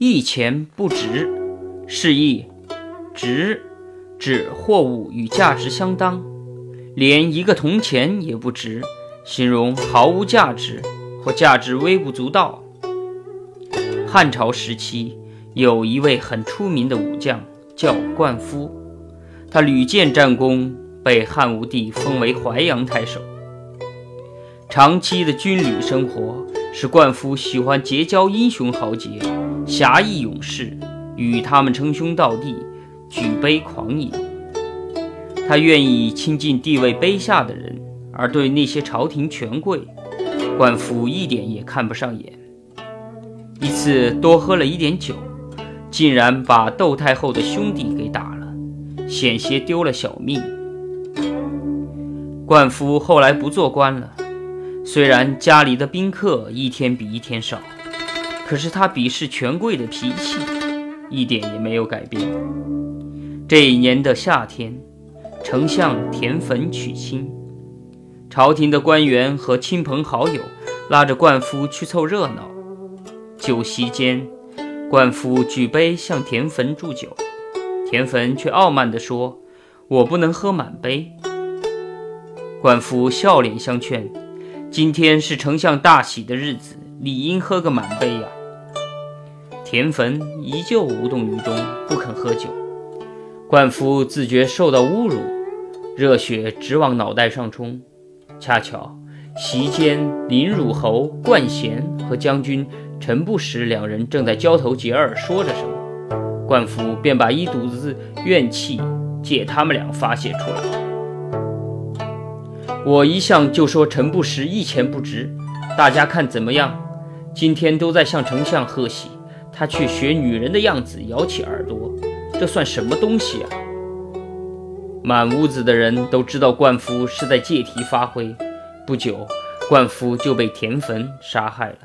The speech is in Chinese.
一钱不值，示意值指货物与价值相当，连一个铜钱也不值，形容毫无价值或价值微不足道。汉朝时期有一位很出名的武将，叫灌夫，他屡建战功，被汉武帝封为淮阳太守。长期的军旅生活使灌夫喜欢结交英雄豪杰。侠义勇士与他们称兄道弟，举杯狂饮。他愿意亲近地位卑下的人，而对那些朝廷权贵，灌夫一点也看不上眼。一次多喝了一点酒，竟然把窦太后的兄弟给打了，险些丢了小命。灌夫后来不做官了，虽然家里的宾客一天比一天少。可是他鄙视权贵的脾气一点也没有改变。这一年的夏天，丞相田汾娶亲，朝廷的官员和亲朋好友拉着灌夫去凑热闹。酒席间，灌夫举杯向田汾祝酒，田汾却傲慢地说：“我不能喝满杯。”灌夫笑脸相劝：“今天是丞相大喜的日子，理应喝个满杯呀。”田汾依旧无动于衷，不肯喝酒。灌夫自觉受到侮辱，热血直往脑袋上冲。恰巧席间，林汝侯冠贤和将军陈不识两人正在交头接耳，说着什么。灌夫便把一肚子怨气借他们俩发泄出来。我一向就说陈不识一钱不值，大家看怎么样？今天都在向丞相贺喜。他却学女人的样子摇起耳朵，这算什么东西啊？满屋子的人都知道灌夫是在借题发挥。不久，灌夫就被田汾杀害了。